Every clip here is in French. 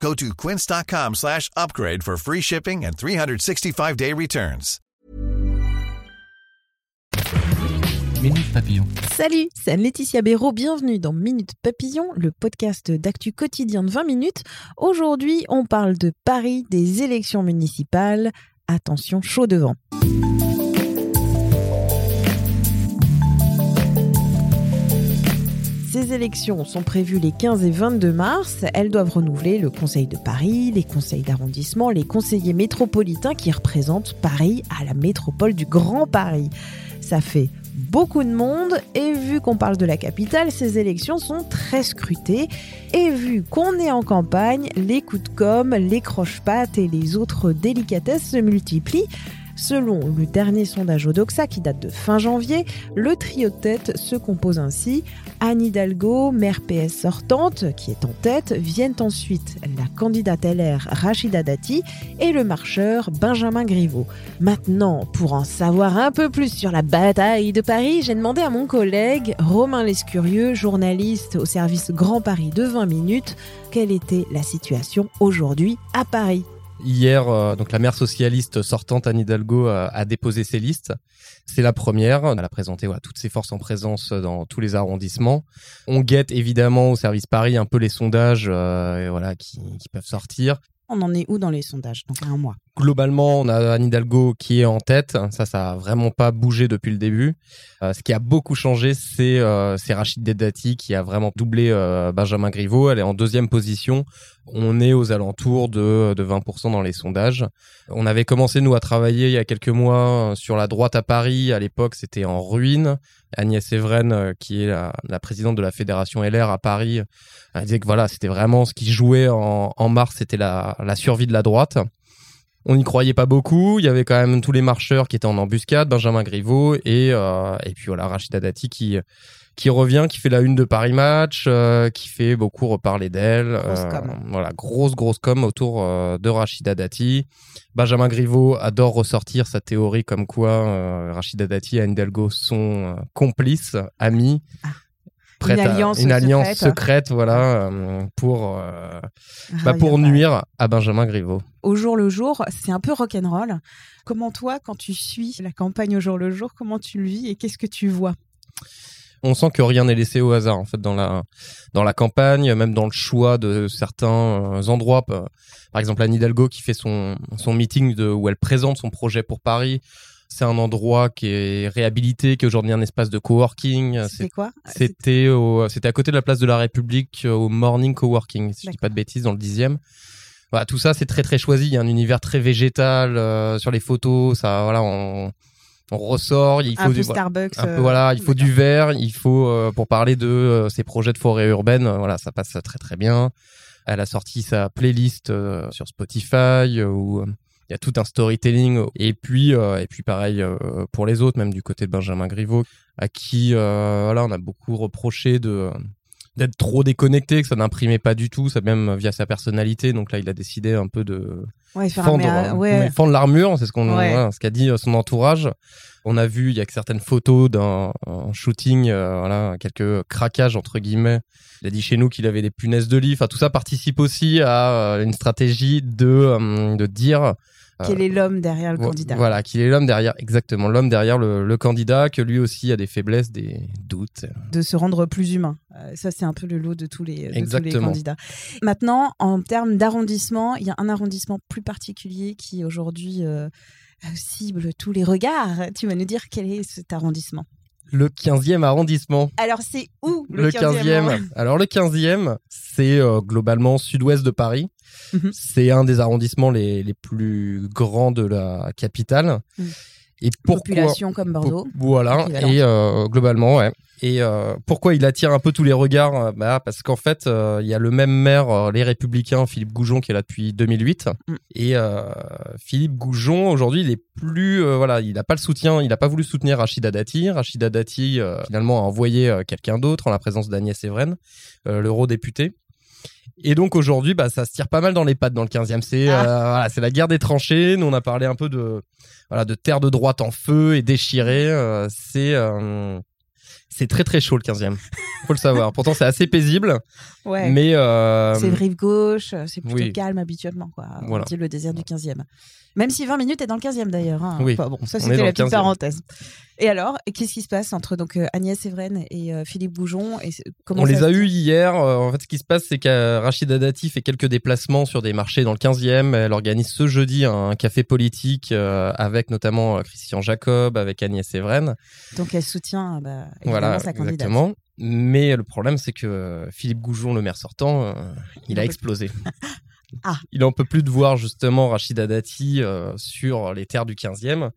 Go to quince.com slash upgrade for free shipping and 365-day returns. Minute Papillon. Salut, c'est Laetitia Béraud, bienvenue dans Minute Papillon, le podcast d'actu quotidien de 20 minutes. Aujourd'hui, on parle de Paris, des élections municipales. Attention, chaud devant. Ces élections sont prévues les 15 et 22 mars. Elles doivent renouveler le Conseil de Paris, les conseils d'arrondissement, les conseillers métropolitains qui représentent Paris à la métropole du Grand Paris. Ça fait beaucoup de monde et vu qu'on parle de la capitale, ces élections sont très scrutées. Et vu qu'on est en campagne, les coups de com', les croche-pattes et les autres délicatesses se multiplient. Selon le dernier sondage Odoxa qui date de fin janvier, le trio de tête se compose ainsi. Anne Hidalgo, maire PS sortante, qui est en tête, viennent ensuite la candidate LR Rachida Dati et le marcheur Benjamin Griveaux. Maintenant, pour en savoir un peu plus sur la bataille de Paris, j'ai demandé à mon collègue Romain Lescurieux, journaliste au service Grand Paris de 20 minutes, quelle était la situation aujourd'hui à Paris. Hier, euh, donc la maire socialiste sortante Anne Hidalgo euh, a déposé ses listes. C'est la première. Elle a présenté voilà, toutes ses forces en présence dans tous les arrondissements. On guette évidemment au service Paris un peu les sondages euh, voilà, qui, qui peuvent sortir. On en est où dans les sondages Donc un mois? Globalement, on a Anne Hidalgo qui est en tête. Ça, ça a vraiment pas bougé depuis le début. Euh, ce qui a beaucoup changé, c'est euh, Rachid Dedati qui a vraiment doublé euh, Benjamin Griveaux. Elle est en deuxième position. On est aux alentours de, de 20% dans les sondages. On avait commencé, nous, à travailler il y a quelques mois sur la droite à Paris. À l'époque, c'était en ruine. Agnès Evren, euh, qui est la, présidente de la fédération LR à Paris, elle disait que voilà, c'était vraiment ce qui jouait en, en mars, c'était la, la survie de la droite. On n'y croyait pas beaucoup. Il y avait quand même tous les marcheurs qui étaient en embuscade, Benjamin Griveaux et euh, et puis voilà Rachida Dati qui qui revient, qui fait la une de Paris Match, euh, qui fait beaucoup reparler d'elle. Grosse com. Voilà, grosse grosse com autour euh, de Rachida Dati. Benjamin Griveaux adore ressortir sa théorie comme quoi euh, Rachida Dati et Anne Hidalgo sont complices, amis. Ah. Prête Une alliance à, une alliance secrète. secrète, voilà, euh, pour euh, bah, pour nuire à Benjamin Griveaux. Au jour le jour, c'est un peu rock'n'roll. Comment toi, quand tu suis la campagne au jour le jour, comment tu le vis et qu'est-ce que tu vois? On sent que rien n'est laissé au hasard en fait dans la dans la campagne, même dans le choix de certains euh, endroits. Par exemple, Anne Hidalgo qui fait son son meeting de, où elle présente son projet pour Paris. C'est un endroit qui est réhabilité, qui est aujourd'hui un espace de coworking. C'est quoi? C'était c'était à côté de la place de la République au Morning Coworking, si je dis pas de bêtises, dans le dixième. Voilà, tout ça c'est très très choisi. Il y a un univers très végétal euh, sur les photos. Ça, voilà, on, on ressort. Il faut un peu du, Starbucks. un peu, euh, voilà, il faut du vert. Il faut euh, pour parler de euh, ces projets de forêt urbaine. voilà, ça passe très très bien. Elle a sorti sa playlist sur Spotify où il y a tout un storytelling et puis euh, et puis pareil pour les autres même du côté de Benjamin Griveaux à qui euh, voilà on a beaucoup reproché de d'être trop déconnecté que ça n'imprimait pas du tout ça même via sa personnalité donc là il a décidé un peu de Ouais, fendre, ouais. fendre l'armure, c'est ce qu'on, Ouais. voilà, ce qu'a dit euh, son entourage. On a vu, il y a que certaines photos d'un un shooting, euh, voilà, quelques craquages entre guillemets. Il a dit chez nous qu'il avait des punaises de lit. Enfin, tout ça participe aussi à euh, une stratégie de euh, de dire Quel est l'homme derrière le candidat Voilà, qu'il est l'homme derrière, exactement, l'homme derrière le, le candidat, que lui aussi a des faiblesses, des doutes. de se rendre plus humain. Euh, ça, c'est un peu le lot de tous les, de tous les Exactement. candidats. Maintenant, en termes d'arrondissement, il y a un arrondissement plus particulier qui aujourd'hui euh, euh, cible tous les regards. Tu vas nous dire quel est cet arrondissement Le 15e arrondissement. Alors, c'est où Le le, 15e. Alors le 15e, c'est euh, globalement sud-ouest de Paris. Mhm. C'est un des arrondissements les, les plus grands de la capitale. Mhm. Et pourquoi Population comme Bordeaux. Voilà. Et euh, globalement, ouais. Et euh, pourquoi il attire un peu tous les regards? Euh, bah, Parce qu'en fait, euh, il y a le même maire, les Républicains, Philippe Goujon, qui est là depuis 2008. Mm. Et Philippe Goujon, aujourd'hui, il est plus, voilà, il n'a pas le soutien, il n'a pas voulu soutenir Rachida Dati. Rachida Dati, finalement, a envoyé quelqu'un d'autre en la présence d'Agnès Evren, l'eurodéputé. Et donc aujourd'hui, bah, ça se tire pas mal dans les pattes dans le 15e. C'est ah. voilà, c'est la guerre des tranchées. Nous, on a parlé un peu de voilà de terre de droite en feu et déchirée. c'est c'est très très chaud le 15e. Faut le savoir. Pourtant, c'est assez paisible. Ouais. Mais euh... c'est rive gauche, c'est plutôt calme habituellement quoi. Voilà. On dit le désert du 15e. Même si 20 minutes est dans le 15e d'ailleurs. Hein. Oui. bon, ça c'était la petite parenthèse. Et alors, qu'est-ce qui se passe entre donc euh, Agnès Evren et euh, Philippe Boujon et comment On les a eus hier. Euh, en fait, ce qui se passe, c'est que Rachida Dati fait quelques déplacements sur des marchés dans le 15e. Elle organise ce jeudi un café politique avec notamment Christian Jacob, avec Agnès Evren. Donc elle soutient bah, voilà, sa candidate. Exactement. Mais le problème, c'est que Philippe Goujon, le maire sortant, il a explosé. Ah. Il en peut plus de voir justement Rachida Dati euh, sur les terres du 15e.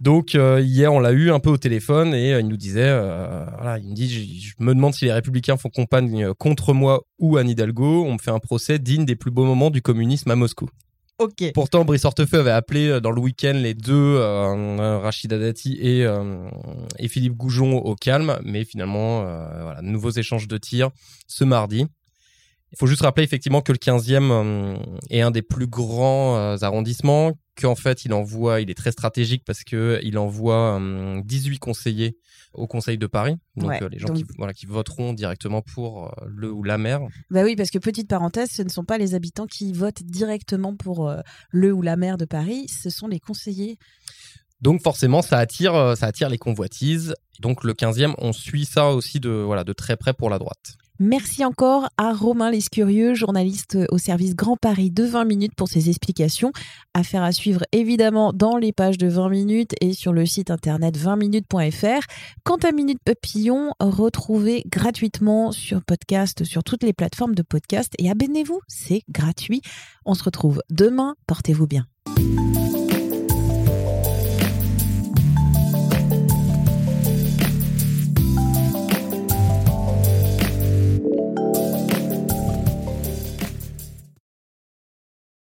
Donc euh, hier, on l'a eu un peu au téléphone et euh, il nous disait, voilà, il me dit, je, me demande si les républicains font campagne contre moi ou Anne Hidalgo. On me fait un procès digne des plus beaux moments du communisme à Moscou. Ok. Pourtant, Brice Hortefeux avait appelé dans le week-end les deux, Rachida Dati et, et Philippe Goujon au calme, mais finalement, voilà, nouveaux échanges de tirs ce mardi. Il faut juste rappeler effectivement que le 15e euh, est un des plus grands euh, arrondissements, qu'en fait il envoie, il est très stratégique parce que il envoie 18 euh, conseillers au Conseil de Paris, donc les gens qui, voilà, qui voteront directement pour le ou la maire. Bah oui, parce que petite parenthèse, ce ne sont pas les habitants qui votent directement pour le ou la maire de Paris, ce sont les conseillers. Donc forcément, ça attire, ça attire les convoitises. Donc le 15e, on suit ça aussi de, voilà, de très près pour la droite. Merci encore à Romain Lescurieux, journaliste au service Grand Paris de 20 minutes pour ses explications. Affaire à suivre évidemment dans les pages de 20 minutes et sur le site internet 20minutes.fr. Quant à Minute Papillon, retrouvez gratuitement sur podcast, sur toutes les plateformes de podcast et abonnez-vous, c'est gratuit. On se retrouve demain, portez-vous bien.